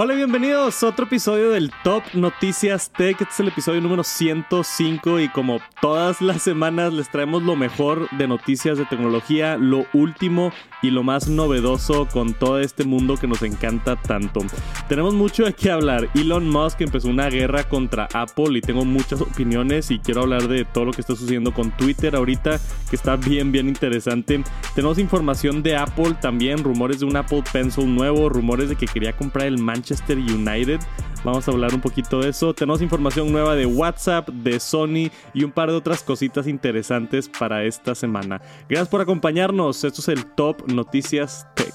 Hola y bienvenidos a otro episodio del Top Noticias Tech. Este es el episodio número 105 y como todas las semanas les traemos lo mejor de noticias de tecnología, lo último y lo más novedoso con todo este mundo que nos encanta tanto. Tenemos mucho de qué hablar. Elon Musk empezó una guerra contra Apple y tengo muchas opiniones y quiero hablar de todo lo que está sucediendo con Twitter ahorita que está bien bien interesante. Tenemos información de Apple también, rumores de un Apple Pencil nuevo, rumores de que quería comprar el Manchester United. Vamos a hablar un poquito de eso. Tenemos información nueva de WhatsApp, de Sony y un par de otras cositas interesantes para esta semana. Gracias por acompañarnos. Esto es el Top Noticias Tech.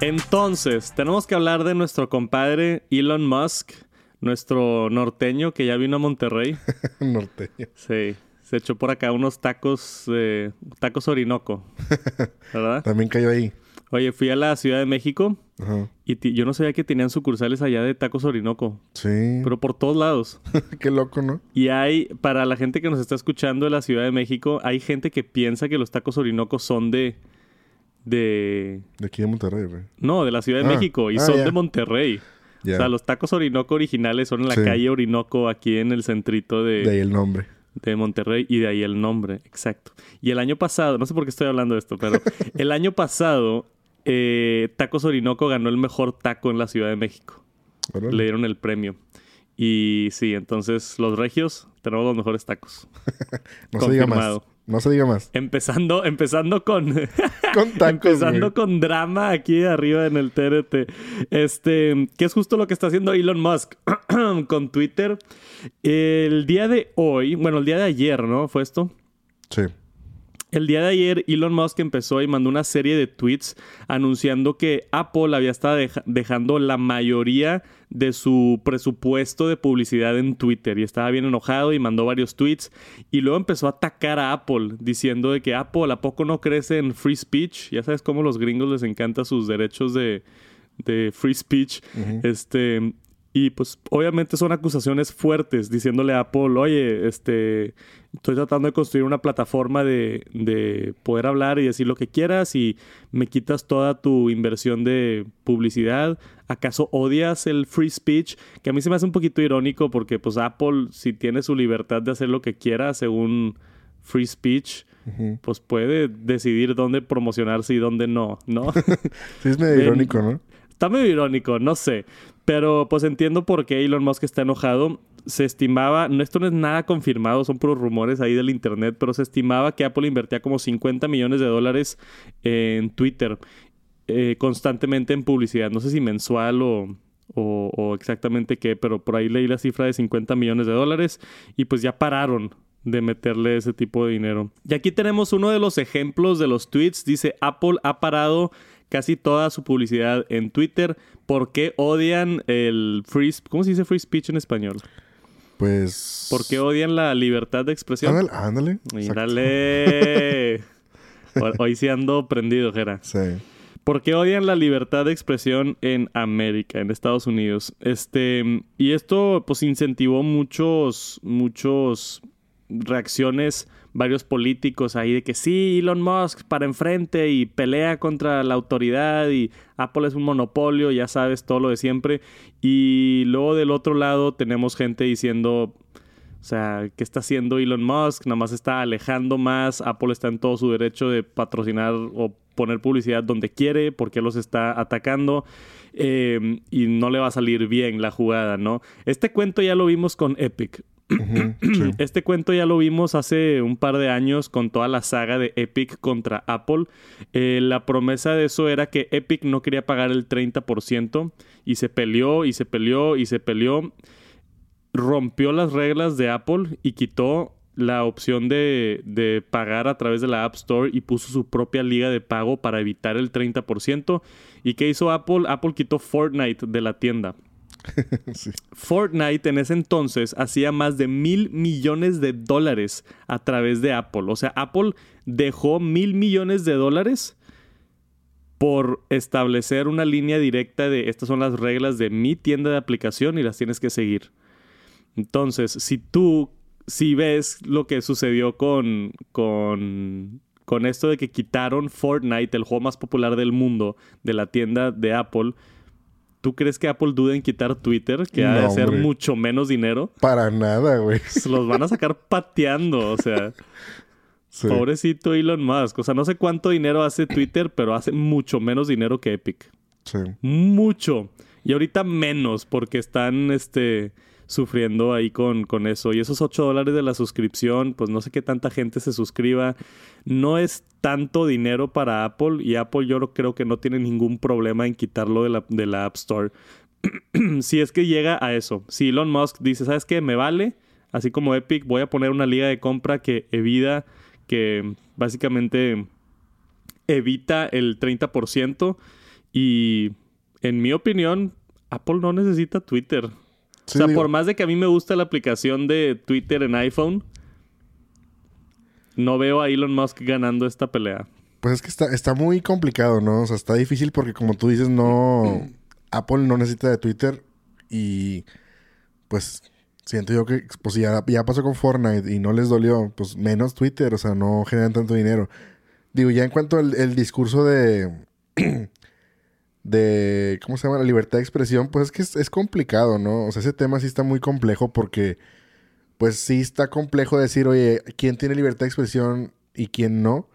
Entonces, tenemos que hablar de nuestro compadre Elon Musk, nuestro norteño que ya vino a Monterrey. norteño. Sí, se echó por acá unos tacos, eh, tacos Orinoco, ¿verdad? También cayó ahí. Oye, fui a la Ciudad de México Ajá. y yo no sabía que tenían sucursales allá de tacos Orinoco. Sí. Pero por todos lados. Qué loco, ¿no? Y hay, para la gente que nos está escuchando de la Ciudad de México, hay gente que piensa que los tacos Orinoco son de... De... De aquí de Monterrey, güey. No, de la Ciudad de Ah. México y Ah, son de Monterrey. O sea, los tacos Orinoco originales son en la Sí. calle Orinoco, aquí en el centrito De ahí el nombre. De Monterrey y de ahí el nombre, exacto. Y el año pasado, no sé por qué estoy hablando de esto, pero el año pasado eh, Tacos Orinoco ganó el mejor taco en la Ciudad de México. Le dieron el premio. Y sí, entonces los regios tenemos los mejores tacos. No se diga más. No se diga más. Empezando, empezando con, Con tacos, empezando güey. con drama aquí arriba en el TRT. Este, que es justo lo que está haciendo Elon Musk con Twitter. El día de hoy, bueno, el día de ayer, ¿no? Fue esto. Sí. El día de ayer Elon Musk empezó y mandó una serie de tweets anunciando que Apple había estado deja- dejando la mayoría de su presupuesto de publicidad en Twitter. Y estaba bien enojado y mandó varios tweets. Y luego empezó a atacar a Apple diciendo de que Apple a poco no crece en free speech, ya sabes cómo a los gringos les encanta sus derechos de, de free speech, este y pues obviamente son acusaciones fuertes diciéndole a Apple, oye, este, estoy tratando de construir una plataforma de, de poder hablar y decir lo que quieras y me quitas toda tu inversión de publicidad. ¿Acaso odias el free speech? Que a mí se me hace un poquito irónico porque pues Apple si tiene su libertad de hacer lo que quiera según free speech, pues puede decidir dónde promocionarse y dónde no, ¿no? Sí, es medio irónico, ¿no? Está medio irónico, no sé. Pero pues entiendo por qué Elon Musk está enojado. Se estimaba, no, esto no es nada confirmado, son puros rumores ahí del internet, pero se estimaba que Apple invertía como 50 millones de dólares en Twitter eh, constantemente en publicidad. No sé si mensual o, o, o exactamente qué, pero por ahí leí la cifra de 50 millones de dólares y pues ya pararon de meterle ese tipo de dinero. Y aquí tenemos uno de los ejemplos de los tweets. Dice, Apple ha parado casi toda su publicidad en Twitter. ¿Por qué odian el free... ¿Cómo se dice free speech en español? Pues. ¿Por qué odian la libertad de expresión? Ándale, ándale. Hoy sí ando prendido, Jera. Sí. ¿Por qué odian la libertad de expresión en América, en Estados Unidos? Este, y esto pues incentivó muchos, muchos reacciones, varios políticos ahí de que sí, Elon Musk para enfrente y pelea contra la autoridad y Apple es un monopolio, ya sabes, todo lo de siempre. Y luego del otro lado tenemos gente diciendo, o sea, ¿qué está haciendo Elon Musk? Nada más está alejando más. Apple está en todo su derecho de patrocinar o poner publicidad donde quiere, porque los está atacando. Eh, y no le va a salir bien la jugada, ¿no? Este cuento ya lo vimos con Epic. Este cuento ya lo vimos hace un par de años con toda la saga de Epic contra Apple. Eh, la promesa de eso era que Epic no quería pagar el 30% y se peleó y se peleó y se peleó. Rompió las reglas de Apple y quitó la opción de, de pagar a través de la App Store y puso su propia liga de pago para evitar el 30%. ¿Y qué hizo Apple? Apple quitó Fortnite de la tienda. Fortnite en ese entonces hacía más de mil millones de dólares a través de Apple. O sea, Apple dejó mil millones de dólares por establecer una línea directa de estas son las reglas de mi tienda de aplicación y las tienes que seguir. Entonces, si tú, si ves lo que sucedió con, con con esto de que quitaron Fortnite, el juego más popular del mundo, de la tienda de Apple, ¿tú crees que Apple duda en quitar Twitter, que ha de ser hombre. mucho menos dinero? Para nada, güey. Se los van a sacar pateando, o sea, Sí. pobrecito Elon Musk. O sea, no sé cuánto dinero hace Twitter, pero hace mucho menos dinero que Epic. Sí. Mucho. Y ahorita menos, porque están este, sufriendo ahí con, con eso. Y esos 8 dólares de la suscripción, pues no sé qué tanta gente se suscriba. No es tanto dinero para Apple. Y Apple yo creo que no tiene ningún problema en quitarlo de la, de la App Store. si es que llega a eso. Si Elon Musk dice, ¿sabes qué? Me vale. Así como Epic, voy a poner una liga de compra que evita, que básicamente evita el 30%. Y en mi opinión, Apple no necesita Twitter. Sí, o sea, digo, por más de que a mí me gusta la aplicación de Twitter en iPhone, no veo a Elon Musk ganando esta pelea. Pues es que está, está muy complicado, ¿no? O sea, está difícil porque como tú dices, no... Apple no necesita de Twitter y pues siento yo que pues ya, ya pasó con Fortnite y no les dolió, pues menos Twitter, o sea, no generan tanto dinero. Digo, ya en cuanto al el discurso de... de... ¿Cómo se llama? La libertad de expresión, pues es que es, es complicado, ¿no? O sea, ese tema sí está muy complejo porque pues sí está complejo decir, oye, ¿quién tiene libertad de expresión y quién no?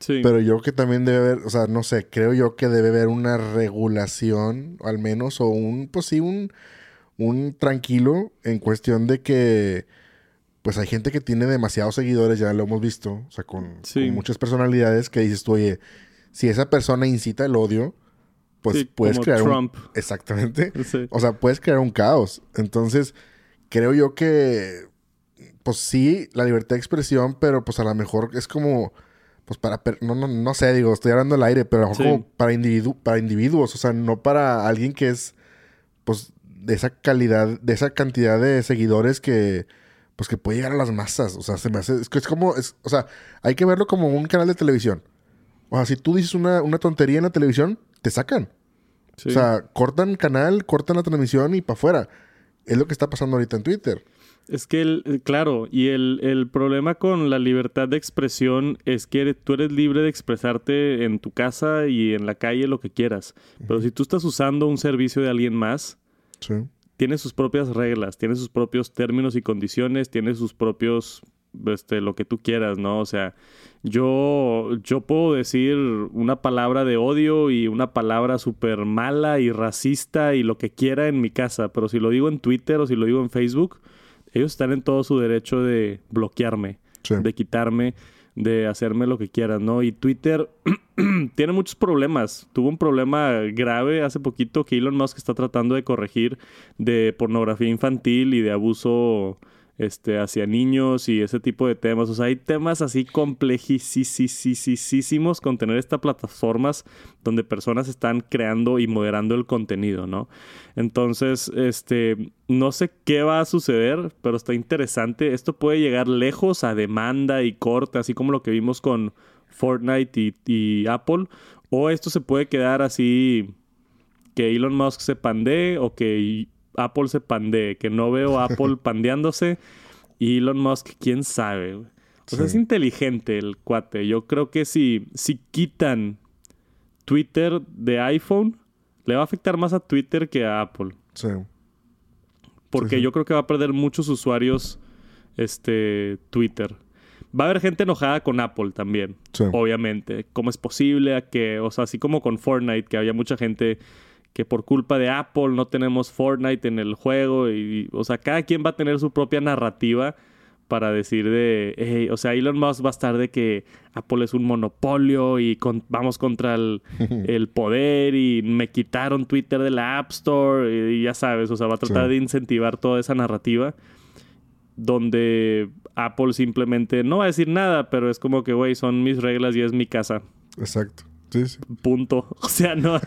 Sí. Pero yo creo que también debe haber, o sea, no sé, creo yo que debe haber una regulación, al menos, o un, pues sí, un, un tranquilo en cuestión de que, pues hay gente que tiene demasiados seguidores, ya lo hemos visto, o sea, con, Sí. con muchas personalidades que dices tú, oye, si esa persona incita el odio, pues Sí, puedes como crear Trump. un... Exactamente. Sí. O sea, puedes crear un caos. Entonces, creo yo que, pues sí, la libertad de expresión, pero pues a lo mejor es como, pues para, no, no, no sé, digo, estoy hablando al aire, pero a lo mejor Sí. como para, individu para individuos, o sea, no para alguien que es, pues, de esa calidad, de esa cantidad de seguidores que, pues, que puede llegar a las masas. O sea, se me hace, es que es como, es, o sea, hay que verlo como un canal de televisión. O sea, si tú dices una, una tontería en la televisión, te sacan. Sí. O sea, cortan canal, cortan la transmisión y para afuera. Es lo que está pasando ahorita en Twitter. Es que, el, eh, claro, y el, el problema con la libertad de expresión es que eres- tú eres libre de expresarte en tu casa y en la calle lo que quieras. Pero si tú estás usando un servicio de alguien más, Sí. tiene sus propias reglas, tiene sus propios términos y condiciones, tiene sus propios, este, lo que tú quieras, ¿no? O sea, yo, yo puedo decir una palabra de odio y una palabra súper mala y racista y lo que quiera en mi casa, pero si lo digo en Twitter o si lo digo en Facebook, ellos están en todo su derecho de bloquearme, Sí. de quitarme, de hacerme lo que quieran, ¿no? Y Twitter tiene muchos problemas. Tuvo un problema grave hace poquito que Elon Musk está tratando de corregir de pornografía infantil y de abuso este, hacia niños y ese tipo de temas. O sea, hay temas así complejísimos con tener estas plataformas donde personas están creando y moderando el contenido, ¿no? Entonces, este, no sé qué va a suceder, pero está interesante. Esto puede llegar lejos a demanda y corte, así como lo que vimos con Fortnite y, y Apple. O esto se puede quedar así que Elon Musk se pandee o que Apple se pandee. Que no veo a Apple pandeándose. Y Elon Musk, quién sabe. O sea, Sí. es inteligente el cuate. Yo creo que si, si quitan Twitter de iPhone, le va a afectar más a Twitter que a Apple. Sí. Porque sí. yo creo que va a perder muchos usuarios este Twitter. Va a haber gente enojada con Apple también, Sí. obviamente. ¿Cómo es posible a que, o sea, así como con Fortnite, que había mucha gente que por culpa de Apple no tenemos Fortnite en el juego y, o sea, cada quien va a tener su propia narrativa para decir de, "Hey", o sea, Elon Musk va a estar de que Apple es un monopolio y con- vamos contra el, el poder y me quitaron Twitter de la App Store y, ya sabes, o sea, va a tratar Sí. de incentivar toda esa narrativa donde Apple simplemente no va a decir nada, pero es como que, güey, son mis reglas y es mi casa. Exacto. Sí, sí. Punto. O sea, no,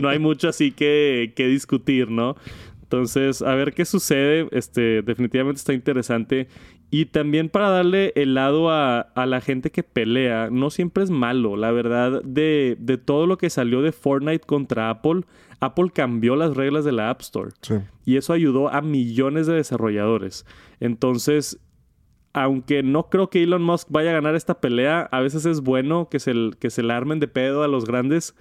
no hay mucho así que, que discutir, ¿no? Entonces, a ver qué sucede. Este, definitivamente está interesante. Y también para darle el lado a, a la gente que pelea, no siempre es malo. La verdad, de, de todo lo que salió de Fortnite contra Apple, Apple cambió las reglas de la App Store. Sí. Y eso ayudó a millones de desarrolladores. Entonces, aunque no creo que Elon Musk vaya a ganar esta pelea, a veces es bueno que se, que se la armen de pedo a los grandes,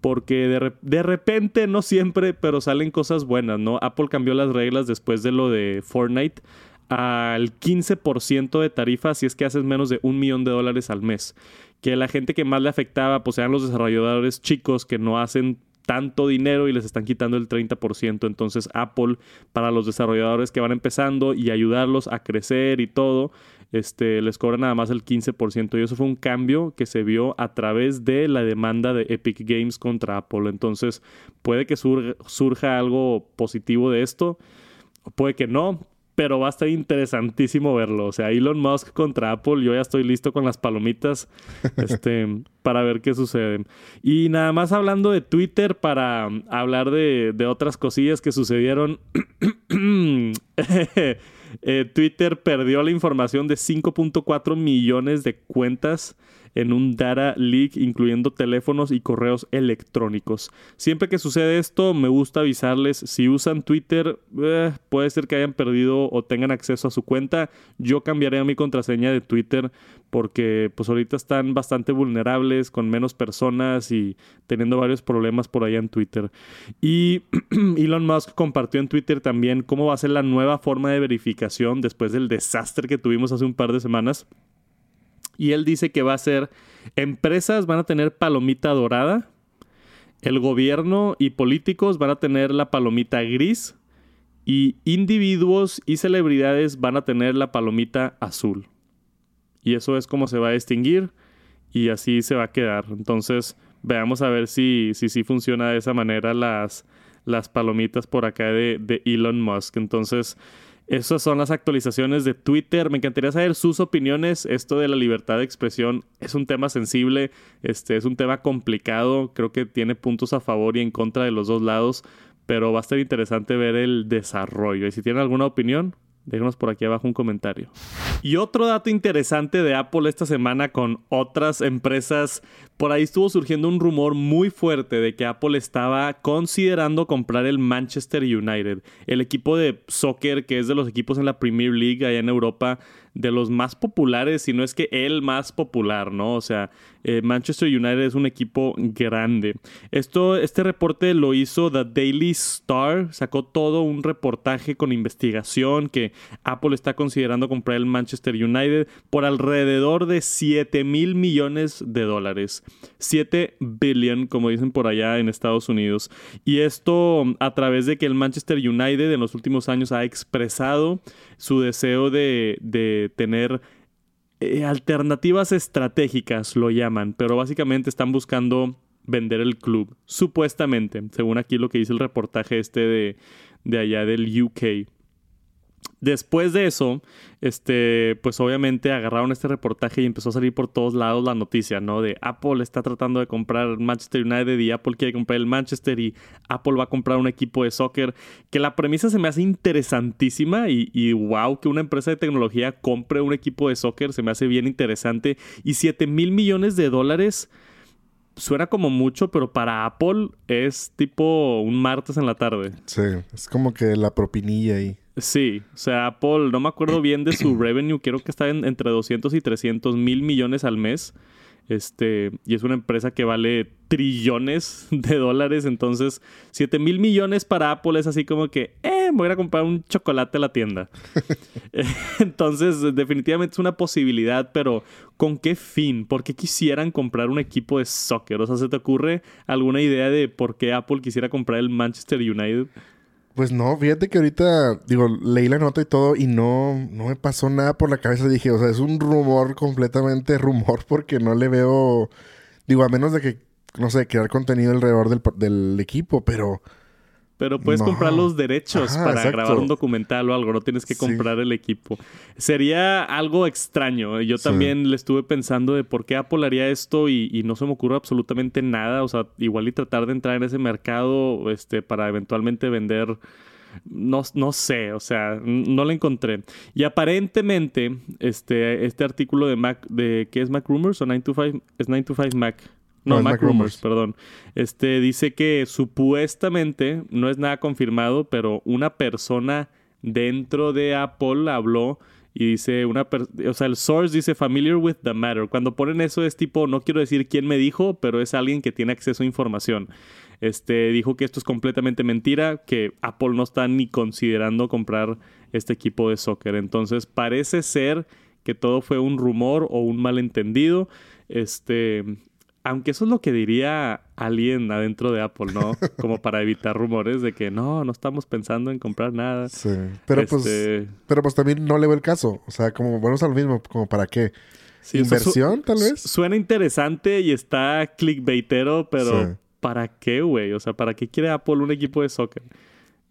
porque de, de, repente, no siempre, pero salen cosas buenas, ¿no? Apple cambió las reglas después de lo de Fortnite al 15% de tarifa si es que haces menos de un millón de dólares al mes. Que la gente que más le afectaba, pues eran los desarrolladores chicos que no hacen tanto dinero y les están quitando el 30%. Entonces Apple, para los desarrolladores que van empezando y ayudarlos a crecer y todo, este, les cobra nada más el 15%. Y eso fue un cambio que se vio a través de la demanda de Epic Games contra Apple. Entonces puede que surja algo positivo de esto. Puede que no, pero va a estar interesantísimo verlo. O sea, Elon Musk contra Apple, yo ya estoy listo con las palomitas este, para ver qué sucede. Y nada más hablando de Twitter para hablar de, de otras cosillas que sucedieron. Eh, Twitter perdió la información de 5.4 millones de cuentas en un data leak incluyendo teléfonos y correos electrónicos. Siempre que sucede esto, me gusta avisarles si usan Twitter, eh, puede ser que hayan perdido o tengan acceso a su cuenta. Yo cambiaré mi contraseña de Twitter porque pues ahorita están bastante vulnerables con menos personas y teniendo varios problemas por allá en Twitter. Y Elon Musk compartió en Twitter también cómo va a ser la nueva forma de verificación después del desastre que tuvimos hace un par de semanas. Y él dice que va a ser, empresas van a tener palomita dorada, el gobierno y políticos van a tener la palomita gris y individuos y celebridades van a tener la palomita azul. Y eso es como se va a distinguir y así se va a quedar. Entonces, veamos a ver si sí si, funciona de esa manera las, las palomitas por acá de, de Elon Musk. Entonces, esas son las actualizaciones de Twitter. Me encantaría saber sus opiniones. Esto de la libertad de expresión es un tema sensible, este es un tema complicado. Creo que tiene puntos a favor y en contra de los dos lados, pero va a estar interesante ver el desarrollo. Y si tienen alguna opinión, Déjenos por aquí abajo un comentario. Y otro dato interesante de Apple esta semana con otras empresas. Por ahí estuvo surgiendo un rumor muy fuerte de que Apple estaba considerando comprar el Manchester United, el equipo de soccer que es de los equipos en la Premier League allá en Europa de los más populares, si no es que el más popular, ¿no? O sea, eh, Manchester United es un equipo grande. Esto, este reporte lo hizo The Daily Star, sacó todo un reportaje con investigación que Apple está considerando comprar el Manchester United por alrededor de 7 mil millones de dólares. 7 billion, como dicen por allá en Estados Unidos. Y esto a través de que el Manchester United en los últimos años ha expresado su deseo de, de tener eh, alternativas estratégicas, lo llaman, pero básicamente están buscando vender el club, supuestamente, según aquí lo que dice el reportaje este de, de allá del UK. Después de eso, este, pues obviamente agarraron este reportaje y empezó a salir por todos lados la noticia, ¿no? De Apple está tratando de comprar Manchester United y Apple quiere comprar el Manchester y Apple va a comprar un equipo de soccer. Que la premisa se me hace interesantísima y, y wow, que una empresa de tecnología compre un equipo de soccer se me hace bien interesante. Y 7 mil millones de dólares suena como mucho, pero para Apple es tipo un martes en la tarde. Sí, es como que la propinilla ahí. Sí, o sea, Apple, no me acuerdo bien de su revenue, creo que está en, entre 200 y 300 mil millones al mes. Este, y es una empresa que vale trillones de dólares. Entonces, 7 mil millones para Apple es así como que, eh, voy a ir a comprar un chocolate a la tienda. entonces, definitivamente es una posibilidad, pero ¿con qué fin? ¿Por qué quisieran comprar un equipo de soccer? O sea, ¿se te ocurre alguna idea de por qué Apple quisiera comprar el Manchester United? Pues no, fíjate que ahorita, digo, leí la nota y todo y no, no me pasó nada por la cabeza. Dije, o sea, es un rumor completamente rumor porque no le veo, digo, a menos de que, no sé, crear contenido alrededor del, del equipo, pero pero puedes comprar los derechos para grabar un documental o algo, no tienes que comprar el equipo. Sería algo extraño. Yo también le estuve pensando de por qué Apple haría esto y, no se me ocurre absolutamente nada. O sea, igual y tratar de entrar en ese mercado este, para eventualmente vender. No, no sé, o sea, no lo encontré. Y aparentemente, este, este artículo de Mac, de ¿qué es Mac Rumors o 925? Es 925 Mac. No, Mac, Rumors, perdón. Este dice que supuestamente, no es nada confirmado, pero una persona dentro de Apple habló y dice una, o sea, el source dice familiar with the matter. Cuando ponen eso es tipo, no quiero decir quién me dijo, pero es alguien que tiene acceso a información. Este dijo que esto es completamente mentira, que Apple no está ni considerando comprar este equipo de soccer. Entonces parece ser que todo fue un rumor o un malentendido. Este, aunque eso es lo que diría alguien adentro de Apple, ¿no? Como para evitar rumores de que no, no estamos pensando en comprar nada. Sí. Pero pues, este pero pues también no le veo el caso. O sea, como vamos a lo mismo, como para qué. ¿Inversión, tal vez? Suena interesante y está clickbaitero, pero ¿para qué, güey? O sea, ¿para qué quiere Apple un equipo de soccer?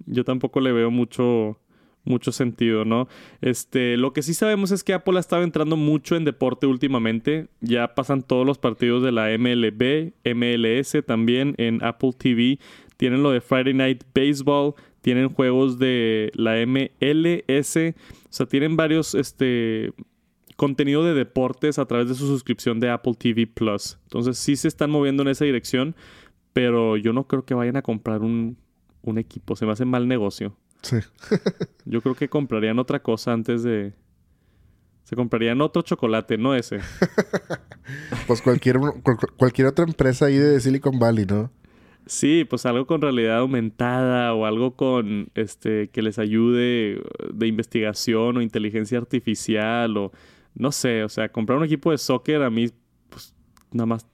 Yo tampoco le veo mucho mucho sentido, ¿no? Este, lo que sí sabemos es que Apple ha estado entrando mucho en deporte últimamente. Ya pasan todos los partidos de la MLB, MLS también en Apple TV. Tienen lo de Friday Night Baseball, tienen juegos de la MLS, o sea, tienen varios este contenido de deportes a través de su suscripción de Apple TV Plus. Entonces sí se están moviendo en esa dirección, pero yo no creo que vayan a comprar un, un equipo. Se me hace mal negocio. Sí. Yo creo que comprarían otra cosa antes de. Se comprarían otro chocolate, no ese. pues cualquier, cualquier otra empresa ahí de Silicon Valley, ¿no? Sí, pues algo con realidad aumentada o algo con este que les ayude de investigación o inteligencia artificial o no sé, o sea, comprar un equipo de soccer a mí pues nada más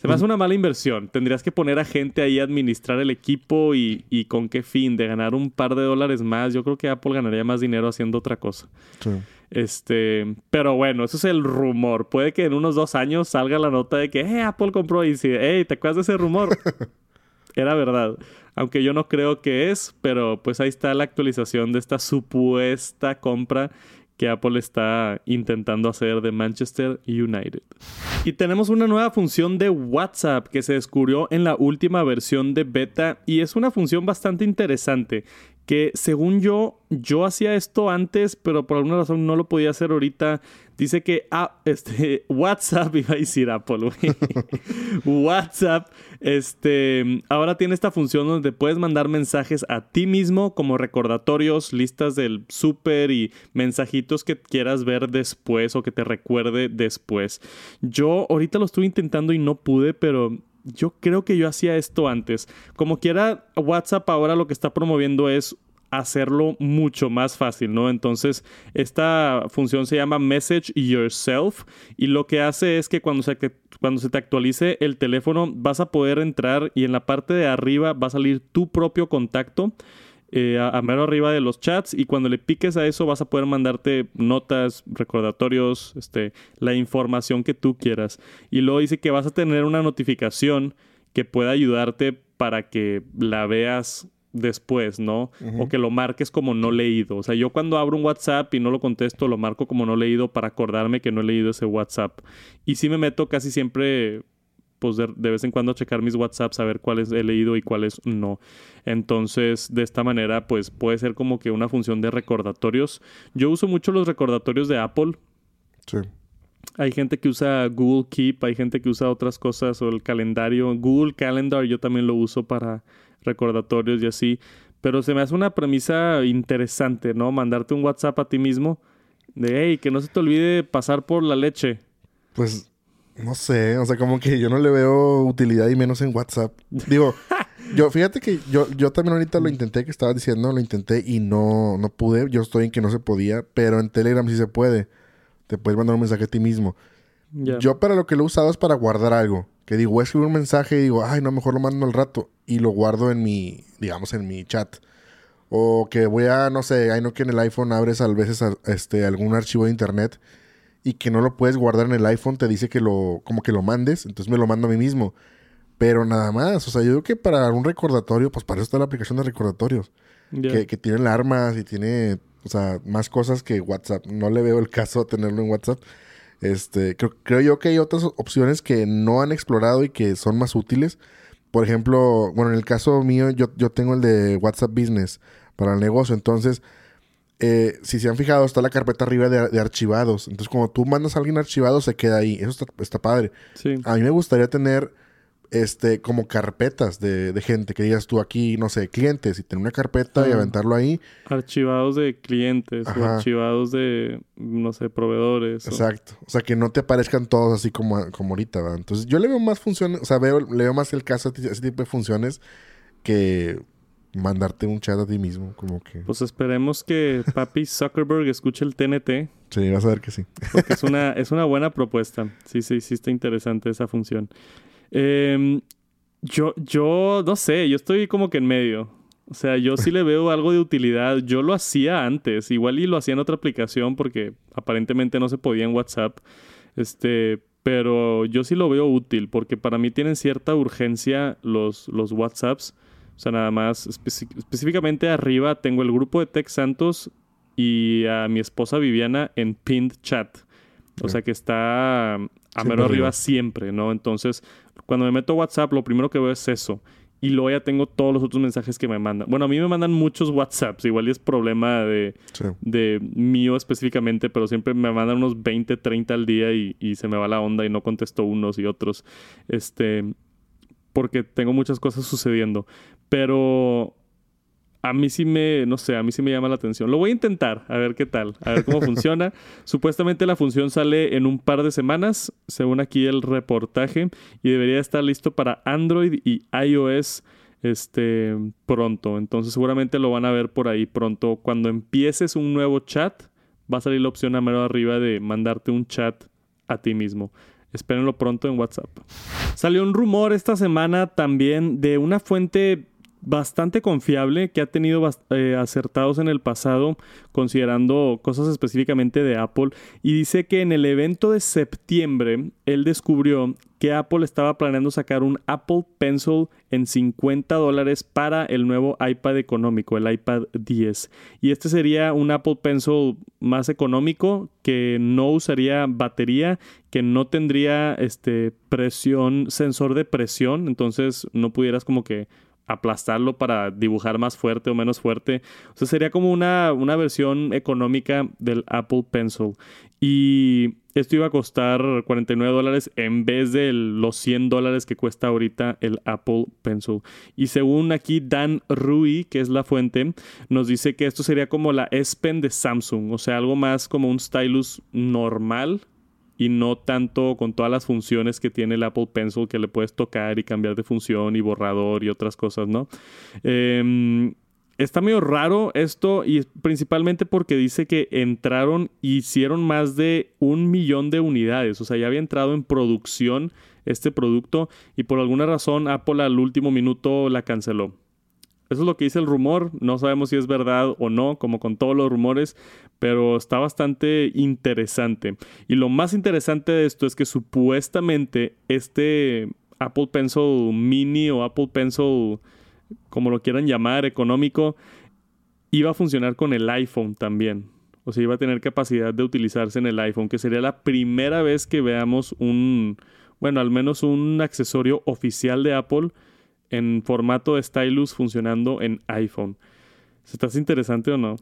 se me hace una mala inversión. Tendrías que poner a gente ahí a administrar el equipo y, con qué fin, de ganar un par de dólares más. Yo creo que Apple ganaría más dinero haciendo otra cosa. Sí. Este, pero bueno, eso es el rumor. Puede que en unos dos años salga la nota de que, eh, Apple compró y si, hey, ¿te acuerdas de ese rumor? Era verdad. Aunque yo no creo que es, pero pues ahí está la actualización de esta supuesta compra que Apple está intentando hacer de Manchester United. Y tenemos una nueva función de WhatsApp que se descubrió en la última versión de beta y es una función bastante interesante que según yo, yo hacía esto antes, pero por alguna razón no lo podía hacer ahorita. Dice que ah, este, WhatsApp, iba a decir Apple, WhatsApp, este, ahora tiene esta función donde puedes mandar mensajes a ti mismo como recordatorios, listas del súper y mensajitos que quieras ver después o que te recuerde después. Yo ahorita lo estuve intentando y no pude, pero yo creo que yo hacía esto antes. Como quiera, WhatsApp ahora lo que está promoviendo es hacerlo mucho más fácil, ¿no? Entonces, esta función se llama Message Yourself y lo que hace es que cuando se, cuando se te actualice el teléfono vas a poder entrar y en la parte de arriba va a salir tu propio contacto eh, a, mero arriba de los chats y cuando le piques a eso vas a poder mandarte notas, recordatorios, este, la información que tú quieras. Y luego dice que vas a tener una notificación que pueda ayudarte para que la veas después, ¿no? O que lo marques como no leído. O sea, yo cuando abro un WhatsApp y no lo contesto, lo marco como no leído para acordarme que no he leído ese WhatsApp. Y sí me meto casi siempre pues de, vez en cuando checar mis WhatsApps a ver cuáles he leído y cuáles no. Entonces, de esta manera, pues puede ser como que una función de recordatorios. Yo uso mucho los recordatorios de Apple. Sí. Hay gente que usa Google Keep, hay gente que usa otras cosas o el calendario. Google Calendar yo también lo uso para recordatorios y así. Pero se me hace una premisa interesante, ¿no? Mandarte un WhatsApp a ti mismo de, hey, que no se te olvide pasar por la leche. Pues no sé, o sea, como que yo no le veo utilidad y menos en WhatsApp. Digo, yo fíjate que yo, yo también ahorita lo intenté, que estaba diciendo, lo intenté y no, no pude. Yo estoy en que no se podía, pero en Telegram sí se puede. Te puedes mandar un mensaje a ti mismo. Yo para lo que lo he usado es para guardar algo. Que digo, voy a escribir un mensaje y digo, ay, no, mejor lo mando al rato. Y lo guardo en mi, digamos, en mi chat. O que voy a, no sé, hay no que en el iPhone abres a veces este, algún archivo de internet y que no lo puedes guardar en el iPhone, te dice que lo, como que lo mandes, entonces me lo mando a mí mismo. Pero nada más, o sea, yo creo que para un recordatorio, pues para eso está la aplicación de recordatorios. Que, que, tiene alarmas y tiene, o sea, más cosas que WhatsApp. No le veo el caso a tenerlo en WhatsApp. Este, creo, creo yo que hay otras opciones que no han explorado y que son más útiles. Por ejemplo, bueno, en el caso mío, yo, yo tengo el de WhatsApp Business para el negocio. Entonces, eh, si se han fijado, está la carpeta arriba de, archivados. Entonces, cuando tú mandas a alguien archivado, se queda ahí. Eso está, padre. A mí me gustaría tener este, como carpetas de, de gente que digas tú aquí, no sé, clientes, y tener una carpeta y aventarlo ahí. Archivados de clientes o archivados de, no sé, proveedores. Exacto. O sea, que no te aparezcan todos así como, como ahorita, ¿va? Entonces, yo le veo más funciones, o sea, veo, le veo más el caso a ese tipo de funciones que mandarte un chat a ti mismo, como que... Pues esperemos que Papi Zuckerberg escuche el TNT, Sí, vas a ver que sí. porque es una, es una buena propuesta. Sí, sí, sí está interesante esa función. Em, yo, yo, no sé, yo estoy como que en medio. O sea, yo sí le veo algo de utilidad. Yo lo hacía antes, igual y lo hacía en otra aplicación porque aparentemente no se podía en WhatsApp. Este, pero yo sí lo veo útil porque para mí tienen cierta urgencia los, los WhatsApps. O sea, nada más, específicamente arriba tengo el grupo de Tech Santos y a mi esposa Viviana en pinned chat. O sea que está a Siempre mero arriba siempre, ¿no? Entonces, cuando me meto a WhatsApp, lo primero que veo es eso. Y luego ya tengo todos los otros mensajes que me mandan. Bueno, a mí me mandan muchos WhatsApps. Igual y es problema de, Sí. de mío específicamente, pero siempre me mandan unos 20, 30 al día y, y se me va la onda y no contesto unos y otros. Este, porque tengo muchas cosas sucediendo. Pero a mí sí me, no sé, a mí sí me llama la atención. Lo voy a intentar, a ver qué tal, a ver cómo funciona. Supuestamente la función sale en un par de semanas, según aquí el reportaje, y debería estar listo para Android y iOS este pronto. Entonces seguramente lo van a ver por ahí pronto. Cuando empieces un nuevo chat, va a salir la opción a mero arriba de mandarte un chat a ti mismo. Espérenlo pronto en WhatsApp. Salió un rumor esta semana también de una fuente bastante confiable que ha tenido eh, acertados en el pasado considerando cosas específicamente de Apple y dice que en el evento de septiembre él descubrió que Apple estaba planeando sacar un Apple Pencil en 50 dólares para el nuevo iPad económico, el iPad 10. Y este sería un Apple Pencil más económico que no usaría batería, que no tendría este presión, sensor de presión, entonces no pudieras como que aplastarlo para dibujar más fuerte o menos fuerte. O sea, sería como una, una versión económica del Apple Pencil. Y esto iba a costar 49 dólares en vez de los 100 dólares que cuesta ahorita el Apple Pencil. Y según aquí Dan Rui, que es la fuente, nos dice que esto sería como la S Pen de Samsung. O sea, algo más como un stylus normal y no tanto con todas las funciones que tiene el Apple Pencil que le puedes tocar y cambiar de función y borrador y otras cosas, ¿no? Em, está medio raro esto y principalmente porque dice que entraron y hicieron más de un millón de unidades, o sea, ya había entrado en producción este producto y por alguna razón Apple al último minuto la canceló. Eso es lo que dice el rumor. No sabemos si es verdad o no, como con todos los rumores, pero está bastante interesante. Y lo más interesante de esto es que supuestamente este Apple Pencil Mini o Apple Pencil, como lo quieran llamar, económico, iba a funcionar con el iPhone también. O sea, iba a tener capacidad de utilizarse en el iPhone, que sería la primera vez que veamos un, bueno, al menos un accesorio oficial de Apple en formato de stylus funcionando en iPhone. ¿Estás interesante o no?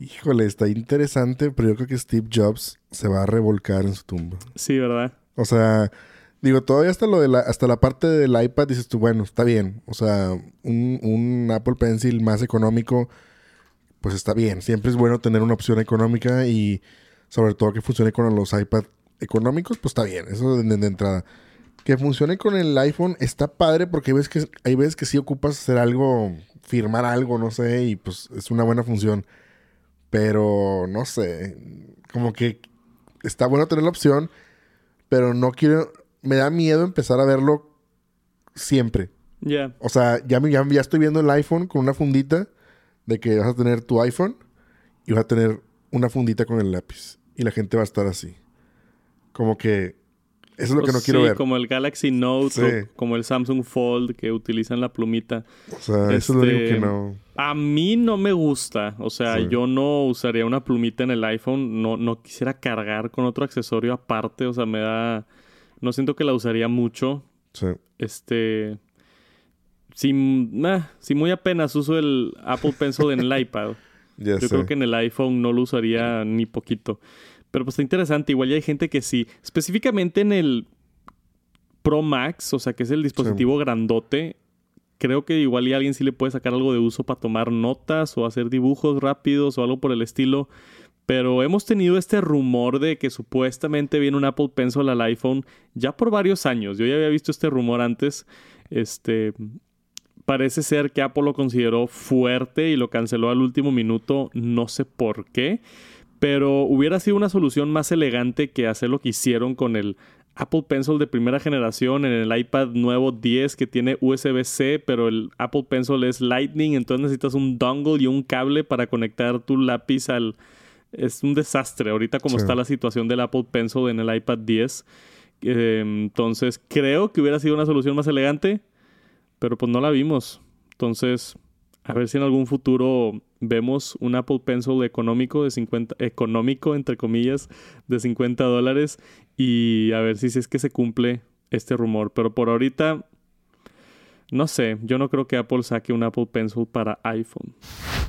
Híjole, está interesante, pero yo creo que Steve Jobs se va a revolcar en su tumba. Sí, ¿verdad? O sea, digo, todavía hasta lo de la, hasta la parte del iPad dices tú, bueno, está bien. O sea, un, un Apple Pencil más económico, pues está bien. Siempre es bueno tener una opción económica y sobre todo que funcione con los iPad económicos, pues está bien. Eso de, de entrada. Que funcione con el iPhone está padre porque hay veces que, hay veces que sí ocupas hacer algo, firmar algo, no sé, y pues es una buena función. Pero no sé, como que está bueno tener la opción, pero no quiero, me da miedo empezar a verlo siempre. Ya. O sea, ya, me- ya, ya estoy viendo el iPhone con una fundita de que vas a tener tu iPhone y vas a tener una fundita con el lápiz. Y la gente va a estar así. Como que eso es lo que no quiero sí, ver. como el Galaxy Note Sí. o como el Samsung Fold que utilizan la plumita. O sea, eso es lo único Este, que no. A mí no me gusta. O sea, Sí. yo no usaría una plumita en el iPhone. No, no quisiera cargar con otro accesorio aparte. O sea, me da... No siento que la usaría mucho. Sí. Este... Si, nah, si muy apenas uso el Apple Pencil en el iPad. Ya Yo sé. creo que en el iPhone no lo usaría ni poquito. Pero pues está interesante. Igual ya hay gente que sí. Específicamente en el Pro Max, o sea, que es el dispositivo grandote, creo que igual y a alguien sí le puede sacar algo de uso para tomar notas o hacer dibujos rápidos o algo por el estilo. Pero hemos tenido este rumor de que supuestamente viene un Apple Pencil al iPhone ya por varios años. Yo ya había visto este rumor antes. Este parece ser que Apple lo consideró fuerte y lo canceló al último minuto, no sé por qué, pero hubiera sido una solución más elegante que hacer lo que hicieron con el Apple Pencil de primera generación en el iPad nuevo 10 que tiene USB-C, pero el Apple Pencil es Lightning, entonces necesitas un dongle y un cable para conectar tu lápiz al... Es un desastre ahorita como está la situación del Apple Pencil en el iPad 10. Eh, entonces creo que hubiera sido una solución más elegante, pero pues no la vimos. Entonces, a ver si en algún futuro vemos un Apple Pencil económico de 50, económico entre comillas, de 50 dólares y a ver si, es que se cumple este rumor. Pero por ahorita, no sé, yo no creo que Apple saque un Apple Pencil para iPhone.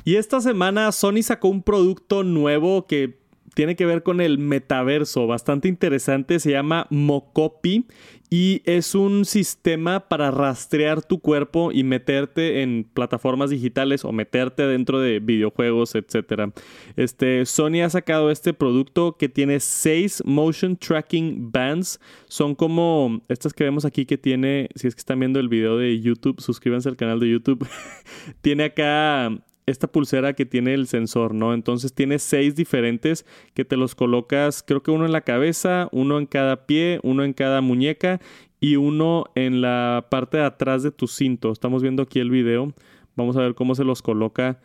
Y esta semana Sony sacó un producto nuevo que tiene que ver con el metaverso, bastante interesante, se llama Mocopi y es un sistema para rastrear tu cuerpo y meterte en plataformas digitales o meterte dentro de videojuegos, etc. Este, Sony ha sacado este producto que tiene seis motion tracking bands, son como estas que vemos aquí que tiene, si es que están viendo el video de YouTube, suscríbanse al canal de YouTube, tiene acá esta pulsera que tiene el sensor, ¿no? Entonces tiene seis diferentes que te los colocas, creo que uno en la cabeza, uno en cada pie, uno en cada muñeca y uno en la parte de atrás de tu cinto. Estamos viendo aquí el video. Vamos a ver cómo se los coloca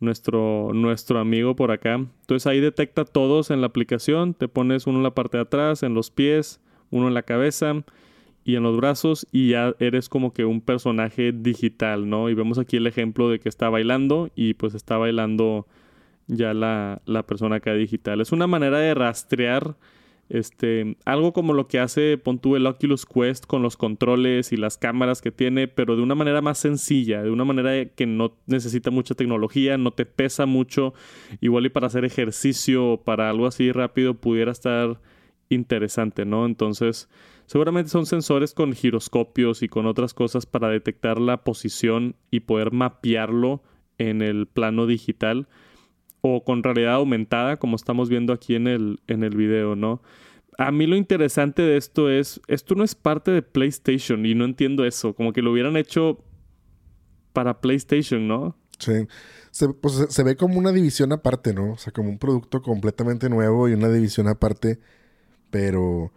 nuestro, nuestro amigo por acá. Entonces ahí detecta todos en la aplicación. Te pones uno en la parte de atrás, en los pies, uno en la cabeza y en los brazos y ya eres como que un personaje digital, ¿no? Y vemos aquí el ejemplo de que está bailando y pues está bailando ya la, persona acá digital. Es una manera de rastrear este, algo como lo que hace Pontu el Oculus Quest con los controles y las cámaras que tiene, pero de una manera más sencilla, de una manera que no necesita mucha tecnología, no te pesa mucho, igual y para hacer ejercicio o para algo así rápido pudiera estar interesante, ¿no? Entonces, Seguramente son sensores con giroscopios y con otras cosas para detectar la posición y poder mapearlo en el plano digital o con realidad aumentada, como estamos viendo aquí en el, en el video, ¿no? A mí lo interesante de esto es, esto no es parte de PlayStation y no entiendo eso, como que lo hubieran hecho para PlayStation, ¿no? Sí, se, pues, se ve como una división aparte, ¿no? O sea, como un producto completamente nuevo y una división aparte, pero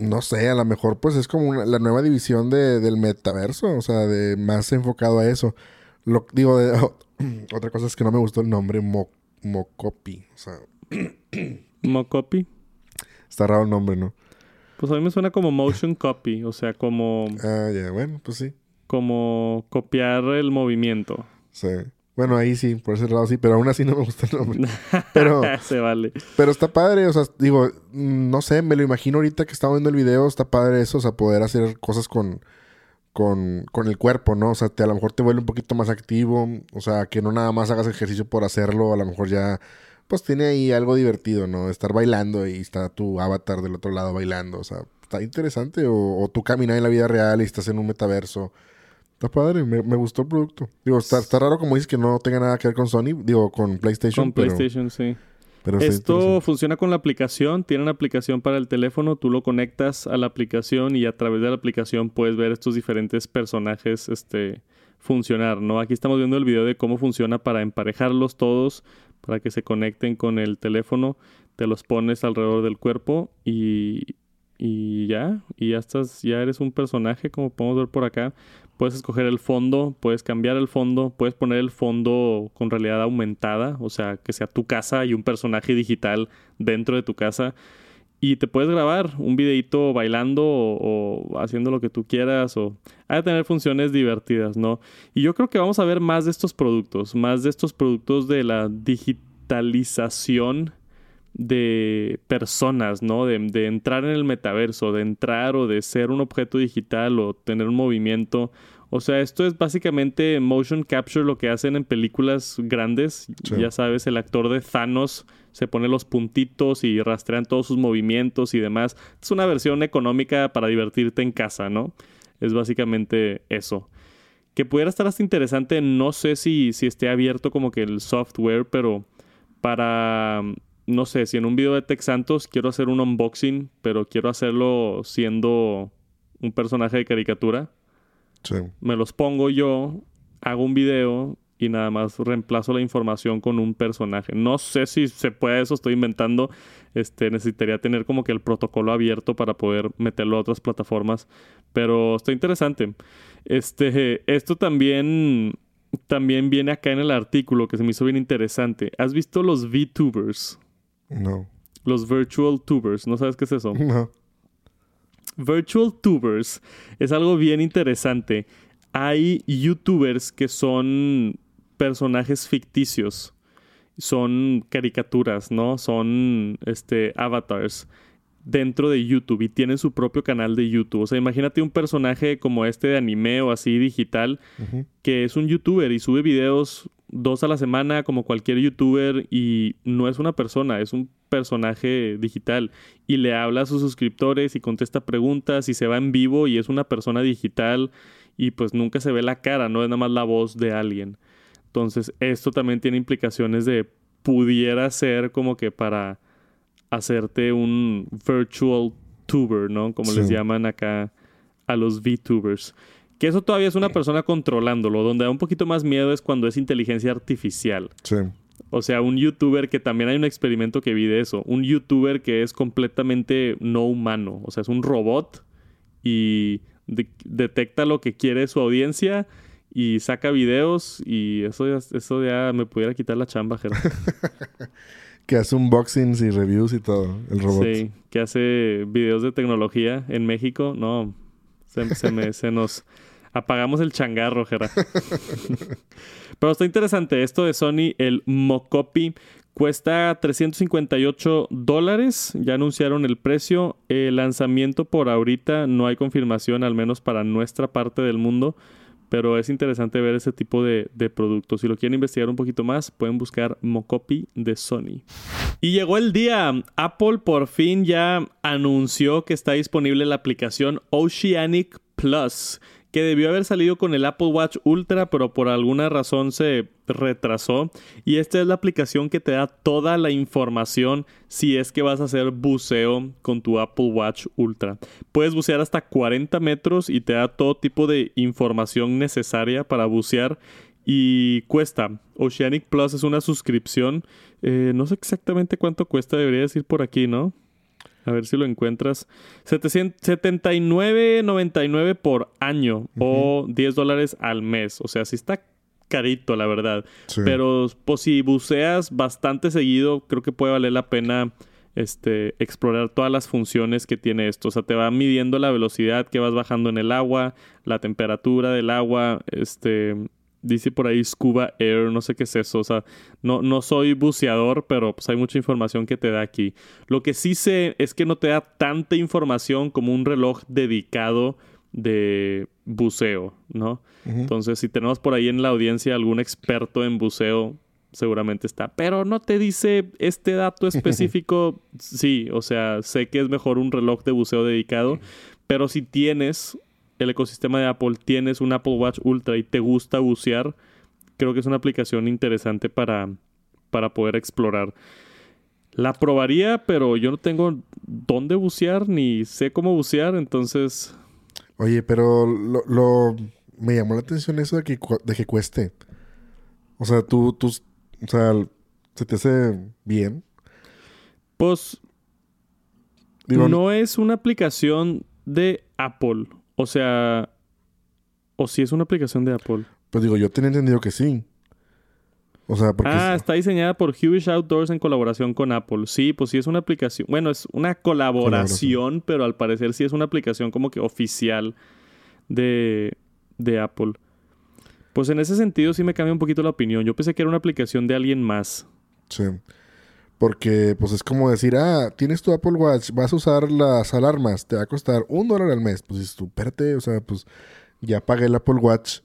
no sé, a lo mejor pues es como la nueva división de, del metaverso, o sea, de más enfocado a eso. Lo, digo, otra cosa es que no me gustó el nombre Mocopi, o sea... ¿Mocopi? Está raro el nombre, ¿no? Pues a mí me suena como motion copy, o sea, como... Ah, ya, bueno, pues sí. Como copiar el movimiento. Sí. Bueno, ahí sí, por ese lado sí, pero aún así no me gusta el nombre. Pero. Se vale. Pero está padre, o sea, digo, no sé, me lo imagino ahorita que estaba viendo el video, está padre eso, o sea, poder hacer cosas con, con, con el cuerpo, ¿no? O sea, te, a lo mejor te vuelve un poquito más activo, o sea, que no nada más hagas ejercicio por hacerlo, a lo mejor ya, pues tiene ahí algo divertido, ¿no? Estar bailando y está tu avatar del otro lado bailando, o sea, está interesante, o, o tú caminas en la vida real y estás en un metaverso. Está padre, me, gustó el producto. Digo, está, raro como dices que no tenga nada que ver con Sony, digo, con PlayStation. Con PlayStation, sí. Esto funciona con la aplicación, tiene una aplicación para el teléfono, tú lo conectas a la aplicación y a través de la aplicación puedes ver estos diferentes personajes este, funcionar, ¿no? Aquí estamos viendo el video de cómo funciona para emparejarlos todos, para que se conecten con el teléfono, te los pones alrededor del cuerpo y, y ya, y ya estás, ya eres un personaje como podemos ver por acá. Puedes escoger el fondo, puedes cambiar el fondo, puedes poner el fondo con realidad aumentada, o sea, que sea tu casa y un personaje digital dentro de tu casa. Y te puedes grabar un videito bailando o, haciendo lo que tú quieras o hay de tener funciones divertidas, ¿no? Y yo creo que vamos a ver más de estos productos, más de estos productos de la digitalización de personas, ¿no? De, de, entrar en el metaverso, de entrar o de ser un objeto digital o tener un movimiento O sea, esto es básicamente motion capture, lo que hacen en películas grandes. Sí. Ya sabes, el actor de Thanos se pone los puntitos y rastrean todos sus movimientos y demás. Es una versión económica para divertirte en casa, ¿no? Es básicamente eso. Que pudiera estar hasta interesante, no sé si, si esté abierto como que el software, pero para, no sé, si en un video de Tech Santos quiero hacer un unboxing, pero quiero hacerlo siendo un personaje de caricatura, Sí. me los pongo yo, hago un video y nada más reemplazo la información con un personaje. No sé si se puede eso, estoy inventando. Este, necesitaría tener como que el protocolo abierto para poder meterlo a otras plataformas. Pero está interesante. Este, esto también, también viene acá en el artículo que se me hizo bien interesante. ¿Has visto los VTubers? No. Los Virtual Tubers. ¿No sabes qué es eso? No. Virtual Tubers es algo bien interesante. Hay YouTubers que son personajes ficticios. Son caricaturas, ¿no? Son este avatars dentro de YouTube y tienen su propio canal de YouTube. O sea, imagínate un personaje como este de anime o así digital que es un youtuber y sube videos dos a la semana como cualquier youtuber y no es una persona, es un personaje digital y le habla a sus suscriptores y contesta preguntas y se va en vivo y es una persona digital y pues nunca se ve la cara, no es nada más la voz de alguien. Entonces esto también tiene implicaciones de pudiera ser como que para hacerte un virtual tuber, ¿no? Como les llaman acá a los VTubers. Que eso todavía es una persona controlándolo. Donde da un poquito más miedo es cuando es inteligencia artificial. Sí. O sea, un youtuber que también hay un experimento que vi de eso. Un youtuber que es completamente no humano. O sea, es un robot y de- detecta lo que quiere su audiencia y saca videos y eso ya, eso ya me pudiera quitar la chamba, Gerardo. Que hace unboxings y reviews y todo. El robot. Sí, que hace videos de tecnología en México. No, se, se me, se nos apagamos el changarro, Gerard. Pero está interesante esto de Sony, el Mocopi. Cuesta 358 dólares. Ya anunciaron el precio. El lanzamiento por ahorita no hay confirmación, al menos para nuestra parte del mundo. Pero es interesante ver ese tipo de, de productos. Si lo quieren investigar un poquito más, pueden buscar Mocopi de Sony. Y llegó el día. Apple por fin ya anunció que está disponible la aplicación Oceanic Plus, que debió haber salido con el Apple Watch Ultra, pero por alguna razón se retrasó. Y esta es la aplicación que te da toda la información si es que vas a hacer buceo con tu Apple Watch Ultra. Puedes bucear hasta 40 metros y te da todo tipo de información necesaria para bucear y cuesta. Oceanic Plus es una suscripción. Eh, no sé exactamente cuánto cuesta, debería decir por aquí, ¿no? A ver si lo encuentras. 700 79.99 por año o 10 dólares al mes. O sea, sí está carito, la verdad. Sí. Pero pues si buceas bastante seguido, creo que puede valer la pena este, explorar todas las funciones que tiene esto. O sea, te va midiendo la velocidad que vas bajando en el agua, la temperatura del agua, este... Dice por ahí Scuba Air, no sé qué es eso. O sea, no, no soy buceador, pero pues hay mucha información que te da aquí. Lo que sí sé es que no te da tanta información como un reloj dedicado de buceo, ¿no? Entonces, si tenemos por ahí en la audiencia algún experto en buceo, seguramente está. Pero no te dice este dato específico. sí, o sea, sé que es mejor un reloj de buceo dedicado, pero si tienes el ecosistema de Apple, tienes un Apple Watch Ultra y te gusta bucear, creo que es una aplicación interesante para, para poder explorar. La probaría, pero yo no tengo dónde bucear ni sé cómo bucear, entonces Oye, pero lo, lo- me llamó la atención eso de que, de que cueste. O sea, tú, tú, o sea, se te hace bien. pues Digo, no es una aplicación de Apple. O sea, o si es una aplicación de Apple. pues digo, yo tenía entendido que sí. O sea, porque... ah, es- está diseñada por Hewish Outdoors en colaboración con Apple. Sí, pues sí es una aplicación. Bueno, es una colaboración, pero al parecer sí es una aplicación como que oficial de, de Apple. Pues en ese sentido sí me cambia un poquito la opinión. Yo pensé que era una aplicación de alguien más. Sí. Porque, pues es como decir, ah, tienes tu Apple Watch, vas a usar las alarmas, te va a costar un dólar al mes. Pues dices tú, espérate, o sea, pues ya pagué el Apple Watch.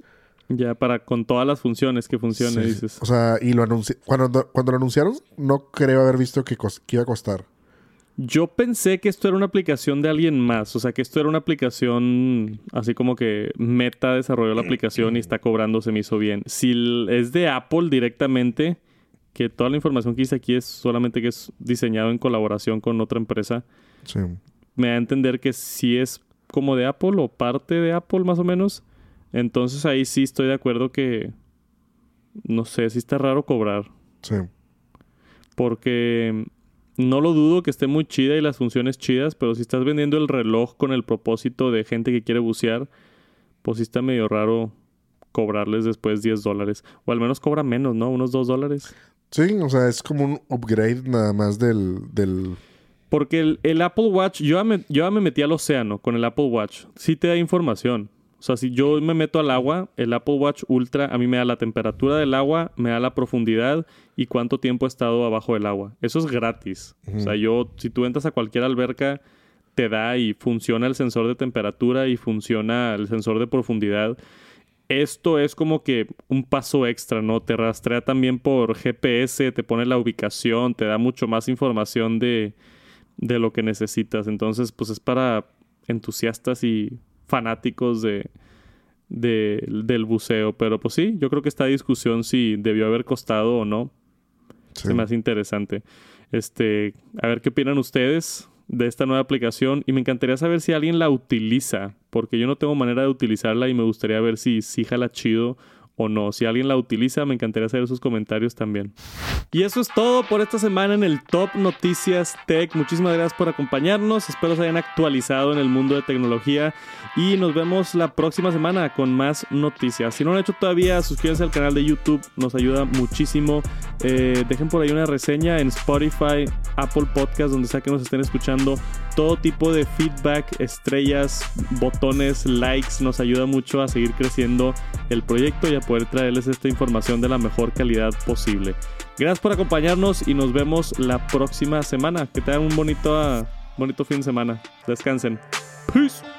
Ya para con todas las funciones que funcione, Sí. dices. O sea, y lo anuncié. Cuando, cuando lo anunciaron, no creo haber visto que, que iba a costar. Yo pensé que esto era una aplicación de alguien más, o sea, que esto era una aplicación así como que Meta desarrolló la aplicación y está cobrando, se me hizo bien. Si es de Apple directamente, que toda la información que hice aquí es solamente que es diseñado en colaboración con otra empresa, Sí. me da a entender que sí es como de Apple o parte de Apple más o menos. Entonces ahí sí estoy de acuerdo que, no sé, sí está raro cobrar. Sí. Porque no lo dudo que esté muy chida y las funciones chidas, pero si estás vendiendo el reloj con el propósito de gente que quiere bucear, pues sí está medio raro cobrarles después 10 dólares. O al menos cobra menos, ¿no? Unos 2 dólares. Sí, o sea, es como un upgrade nada más del. del... Porque el, el Apple Watch, yo ya, me, yo ya me metí al océano con el Apple Watch. Sí te da información. O sea, si yo me meto al agua, el Apple Watch Ultra a mí me da la temperatura del agua, me da la profundidad y cuánto tiempo he estado abajo del agua. Eso es gratis. O sea, yo, si tú entras a cualquier alberca, te da y funciona el sensor de temperatura y funciona el sensor de profundidad. Esto es como que un paso extra, ¿no? Te rastrea también por GPS, te pone la ubicación, te da mucho más información de, de lo que necesitas. Entonces, pues es para entusiastas y fanáticos de, de- del buceo. Pero pues sí, yo creo que esta discusión si debió haber costado o no, Sí. me hace interesante. Este, a ver qué opinan ustedes de esta nueva aplicación y me encantaría saber si alguien la utiliza, porque yo no tengo manera de utilizarla y me gustaría ver si, si jala chido o no. Si alguien la utiliza, me encantaría saber sus comentarios también. Y eso es todo por esta semana en el Top Noticias Tech. Muchísimas gracias por acompañarnos. Espero se hayan actualizado en el mundo de tecnología. Y nos vemos la próxima semana con más noticias. Si no lo han hecho todavía, suscríbanse al canal de YouTube. Nos ayuda muchísimo. Eh, dejen por ahí una reseña en Spotify, Apple Podcast, donde sea que nos estén escuchando. Todo tipo de feedback, estrellas, botones, likes. Nos ayuda mucho a seguir creciendo el proyecto y a poder traerles esta información de la mejor calidad posible. Gracias por acompañarnos y nos vemos la próxima semana. Que tengan un bonito, bonito fin de semana. Descansen. Peace.